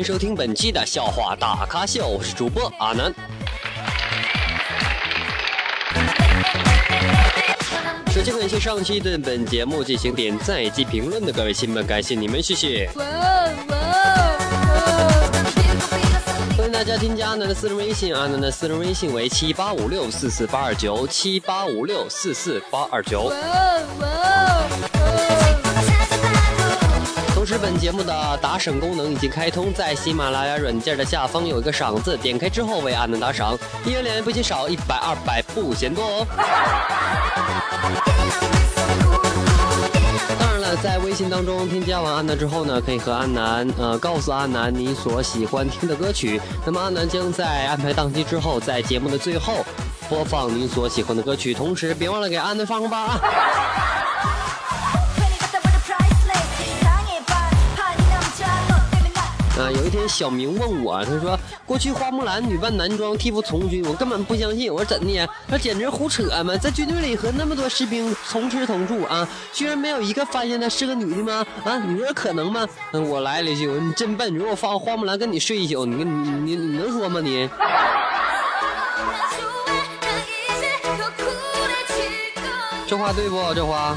迎收听本期的笑话大咖秀，我是主播阿南。首先感谢上期对本节目进行点赞以及评论的各位亲们，感谢你们，谢谢。欢迎大家添加阿南的私人微信，阿南的私人微信为七八五六四四八二九七八五六四四八二九。时，本节目的打赏功能已经开通，在喜马拉雅软件的下方有一个赏字，点开之后为阿南打赏，一元两元不嫌少，一百二百不嫌多哦。当然了，在微信当中添加完安南之后呢，可以和安南呃告诉阿南你所喜欢听的歌曲，那么阿南将在安排档期之后，在节目的最后播放你所喜欢的歌曲，同时别忘了给安南发红包啊！天小明问我，他说过去花木兰女扮男装替父从军，我根本不相信。我说怎的呀？那简直胡扯嘛！在军队里和那么多士兵同吃同住啊，居然没有一个发现她是个女的吗？啊，你说可能吗？嗯，我来了一句，我说你真笨！如果放花木兰跟你睡一宿，你你你你能说吗你？这话对不？这话。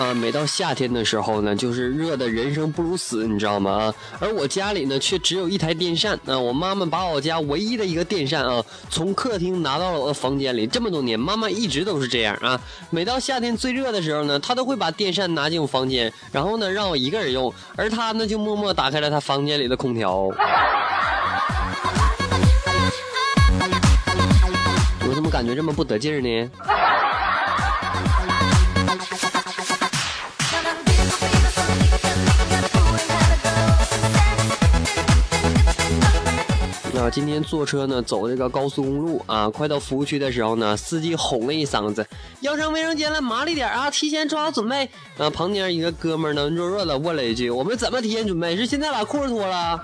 啊，每到夏天的时候呢，就是热的人生不如死，你知道吗？啊，而我家里呢，却只有一台电扇。啊，我妈妈把我家唯一的一个电扇啊，从客厅拿到了我的房间里。这么多年，妈妈一直都是这样啊。每到夏天最热的时候呢，她都会把电扇拿进我房间，然后呢，让我一个人用，而她呢，就默默打开了她房间里的空调。我怎么感觉这么不得劲儿呢？今天坐车呢，走这个高速公路啊，快到服务区的时候呢，司机吼了一嗓子：“要上卫生间了，麻利点啊，提前做好准备。”啊，旁边一个哥们呢，弱弱的问了一句：“我们怎么提前准备？是现在把裤子脱了？”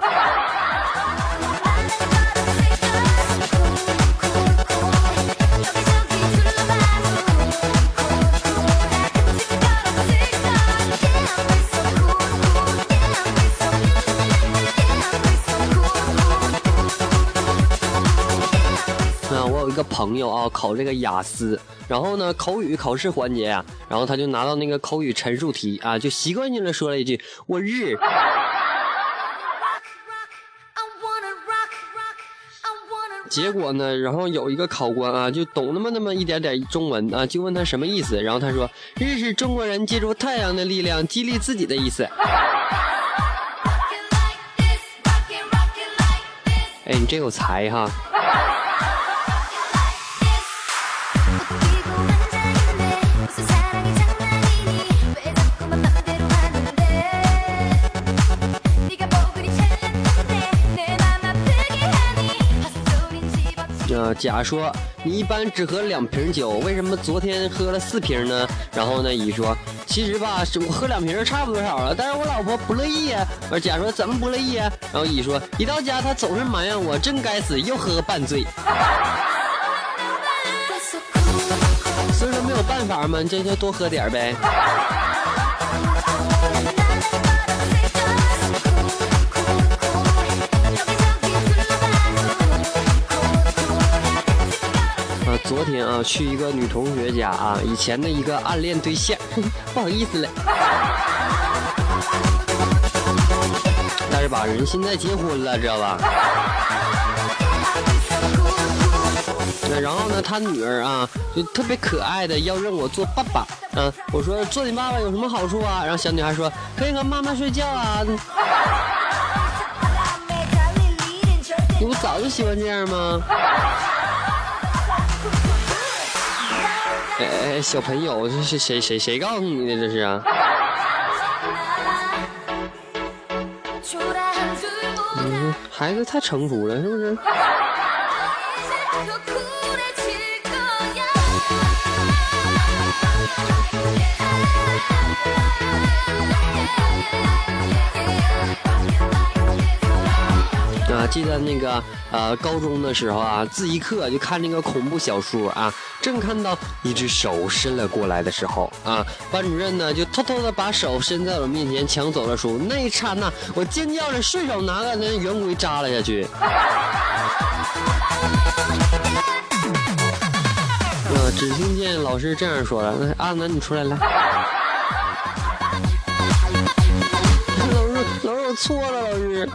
朋友啊，考这个雅思，然后呢，口语考试环节啊、然后他就拿到那个口语陈述题啊，就习惯性的说了一句“我日”，结果呢，然后有一个考官啊，就懂那么那么一点点中文啊，就问他什么意思，然后他说“日”是中国人借助太阳的力量激励自己的意思。哎，你真有才哈！呃，甲说你一般只喝两瓶酒，为什么昨天喝了四瓶呢？然后呢，乙说其实吧，我喝两瓶差不多少了，但是我老婆不乐意呀。而甲说怎么不乐意呀？然后乙说一到家她总是埋怨我，真该死，又喝半醉。所以说没有办法嘛，这就多喝点呗。昨天啊，去一个女同学家啊，以前的一个暗恋对象，不好意思了。但是吧，人现在结婚了，知道吧？那然后呢，他女儿啊，就特别可爱的要认我做爸爸。嗯、我说做你爸爸有什么好处啊？然后小女孩说可以和妈妈睡觉啊。你不早就喜欢这样吗？哎，小朋友，这是谁谁谁告诉你的？这是啊，嗯，孩子太成熟了，是不是？记得那个呃，高中的时候啊，自习课就看那个恐怖小说啊，正看到一只手伸了过来的时候啊，班主任呢就偷偷的把手伸在我面前抢走了书，那一刹那，我尖叫着顺手拿个那圆规扎了下去。啊，只听见老师这样说了：“那阿南，你出来来。”老师，老师，我错了，老师。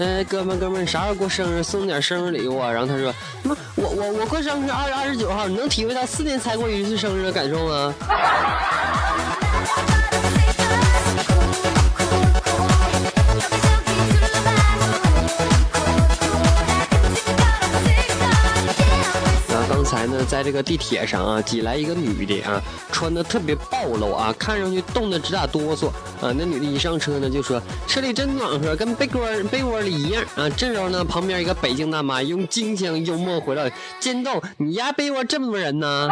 哎，哥们哥们，你啥时候过生日？送点生日礼物啊？然后他说，我我我过生日二月二十九号，你能体会到四年才过一次生日的感受吗？在这个地铁上啊，挤来一个女的啊，穿的特别暴露啊，看上去冻得直打哆嗦啊。那女的一上车呢，就说车里真暖和，跟被窝被窝里一样啊。这时候呢，旁边一个北京大妈用京腔幽默回了：“尖豆，你家被窝这么多人呢？”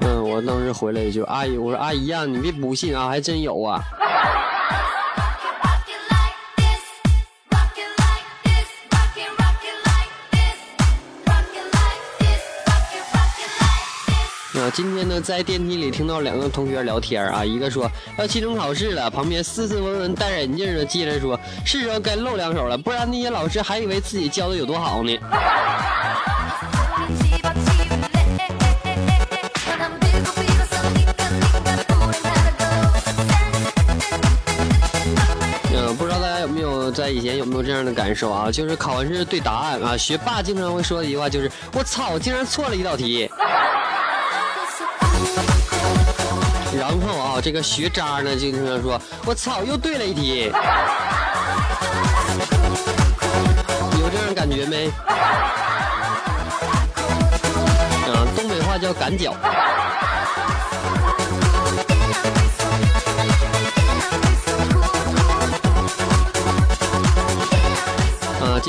嗯，我当时回了一句：“阿姨，我说阿姨呀、你别不信啊，还真有啊。”今天呢，在电梯里听到两个同学聊天啊，一个说要期中考试了，旁边斯斯文文戴眼镜的接着说，是时候该露两手了，不然那些老师还以为自己教的有多好呢。不知道大家有没有在以前有没有这样的感受啊，就是考完试对答案啊，学霸经常会说的一句话就是，我操，竟然错了一道题。这个学渣呢经常说“我操，又对了一题”。有这样感觉没？嗯，东北话叫赶脚。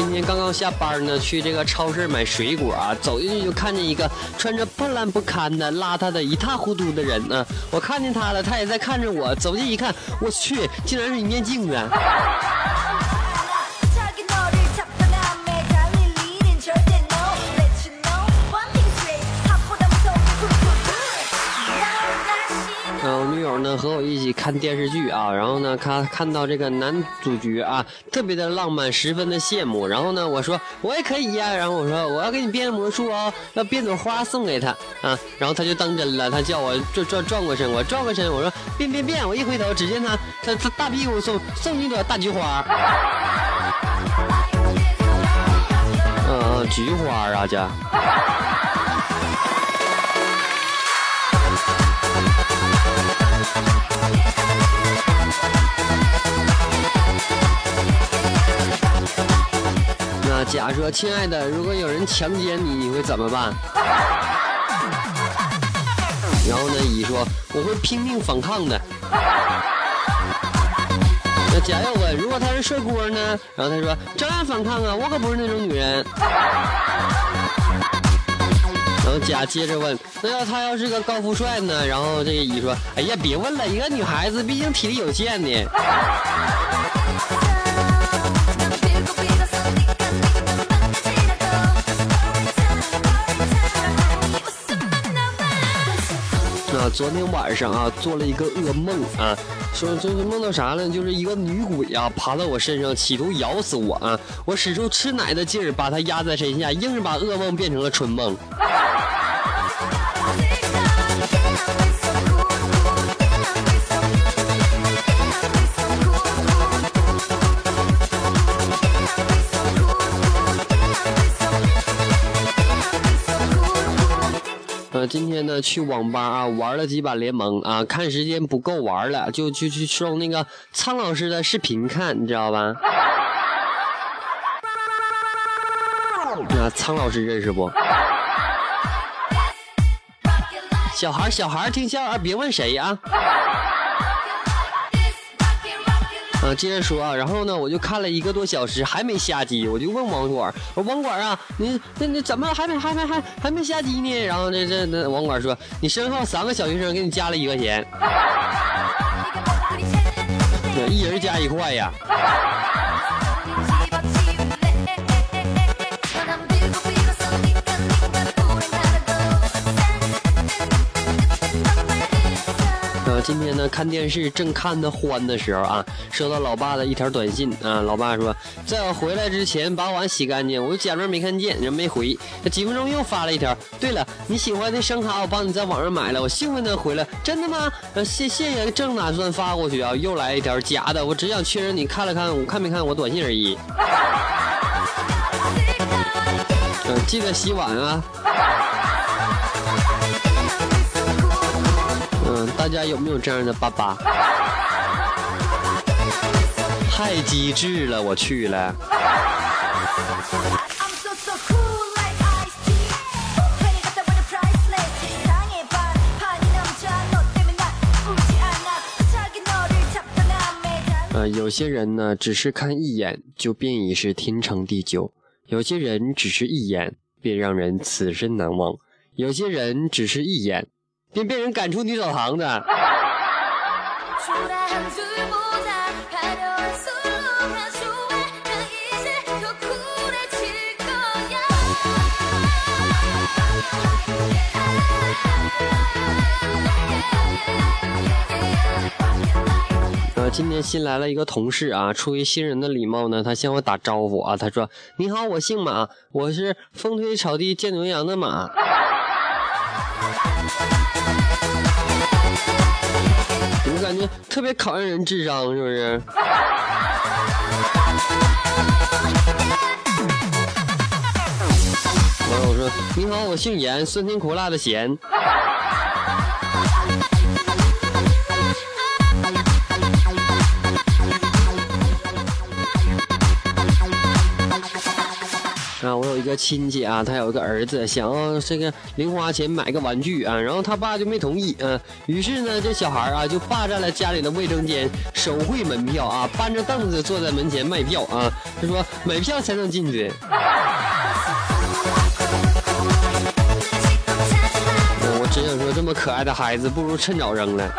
今天刚刚下班呢，去这个超市买水果啊，走进去就看见一个穿着破烂不堪的、邋遢的一塌糊涂的人呢、我看见他了，他也在看着我。走近一看，我去，竟然是一面镜子。呢和我一起看电视剧啊，然后呢，看看到这个男主角啊，特别的浪漫，十分的羡慕。然后呢，我说我也可以呀、然后我说我要给你变魔术哦，要变朵花送给他啊。然后他就当真了，他叫我转转转过身，我转过身，我说变变变，我一回头，只见他他他大屁股送送你一朵大菊花。嗯、嗯，菊花啊，这。甲说：“亲爱的，如果有人强奸你，你会怎么办？” 然后呢，乙说：“我会拼命反抗的。”那甲又问：“如果他是帅锅呢？”然后他说：“照样反抗啊，我可不是那种女人。”然后甲接着问：“那要他要是个高富帅呢？”然后这个乙说：“哎呀，别问了，一个女孩子毕竟体力有限呢。”昨天晚上啊，做了一个噩梦啊，说这是梦到啥了？就是一个女鬼啊，爬到我身上，企图咬死我啊！我使出吃奶的劲儿，把她压在身下，硬是把噩梦变成了春梦。去网吧啊玩了几把联盟啊，看时间不够玩了，就就去搜那个苍老师的视频看，你知道吧？那苍老师认识不？小孩小孩听笑话，别问谁啊。啊，接着说啊，然后呢，我就看了一个多小时，还没下机，我就问网管，我说网管啊，你那那怎么还没还没还还没下机呢？然后这这那网管说，你身后三个小学生给你加了一块钱，一人加一块呀。今天呢看电视正看得欢的时候啊，收到老爸的一条短信啊，老爸说，在我回来之前把碗洗干净，我假装没看见，人没回。几分钟又发了一条，对了，你喜欢的声卡我帮你在网上买了，我兴奋的回来，真的吗？呃，谢谢谢，正打算发过去啊，又来一条假的，我只想确认你看了看，我看没看我短信而已。嗯、记得洗碗啊。大家有没有这样的爸爸？太机智了，我去了。呃，有些人呢，只是看一眼就便已是天长地久，有些人只是一眼便让人此生难忘，有些人只是一眼。便被人赶出女澡堂子。呃，今天新来了一个同事啊，出于新人的礼貌呢，他向我打招呼啊，他说：“你好，我姓马，我是风吹草低见牛羊的马。”感觉特别考验人智商，是不是？完了，我说：“你好，我姓严，酸甜苦辣的咸。”啊，我有一个亲戚啊，他有一个儿子，想要这个零花钱买个玩具啊，然后他爸就没同意啊，于是呢，这小孩啊就霸占了家里的卫生间手绘门票啊，搬着凳子坐在门前卖票啊，他说买票才能进去。嗯 我只想说，这么可爱的孩子，不如趁早扔了。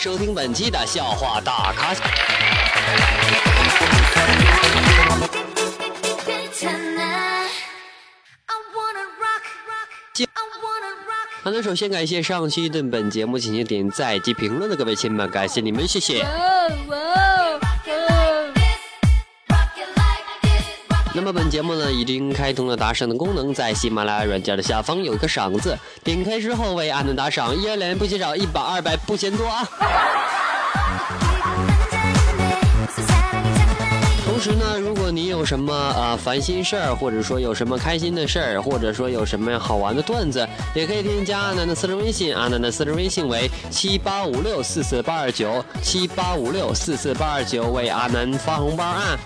收听本期的笑话大咖秀。好的，首先感谢上期对本节目进行点赞及评论的各位亲们，感谢你们，谢谢。那么本节目呢已经开通了打赏的功能，在喜马拉雅软件的下方有一个赏字，点开之后为阿南打赏，一连不嫌少，一百二百不嫌多啊。同时呢，如果你有什么呃烦心事儿，或者说有什么开心的事儿，或者说有什么好玩的段子，也可以添加阿南的私人微信，阿南的私人微信为七八五六四四八二九七八五六四四八二九，为阿南发红包啊。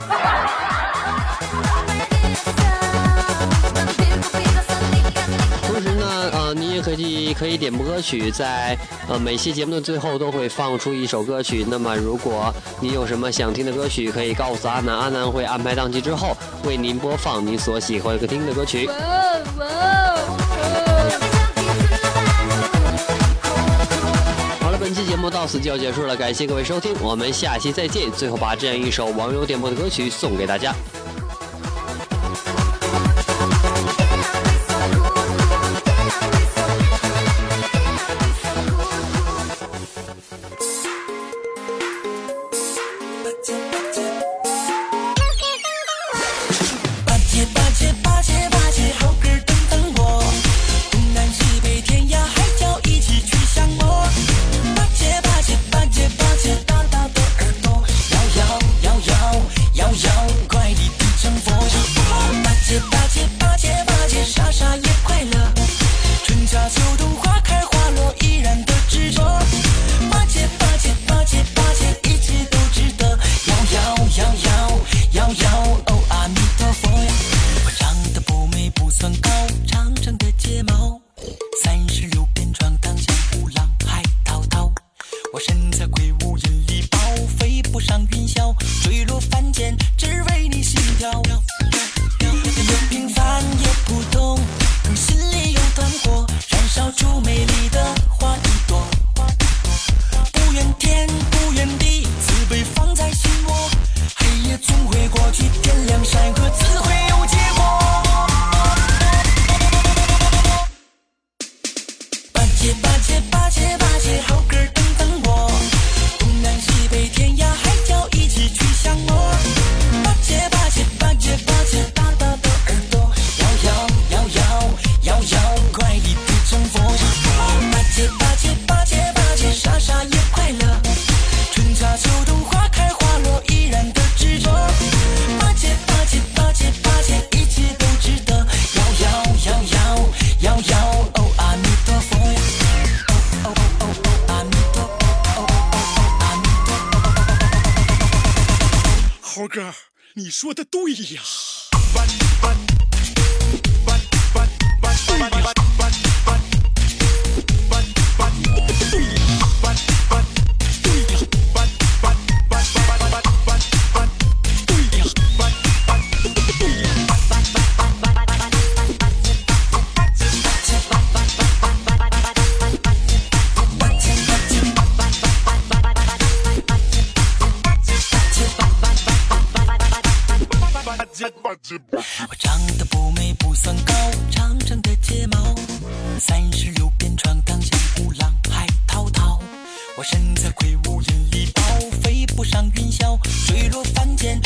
可以可以点播歌曲，在呃每期节目的最后都会放出一首歌曲。那么，如果你有什么想听的歌曲，可以告诉阿南，阿南会安排档期之后为您播放你所喜欢听的歌曲。好了，本期节目到此就要结束了，感谢各位收听，我们下期再见。最后把这样一首网友点播的歌曲送给大家。Yeah. 身材魁梧，引力爆飞，不上云霄，坠落凡间。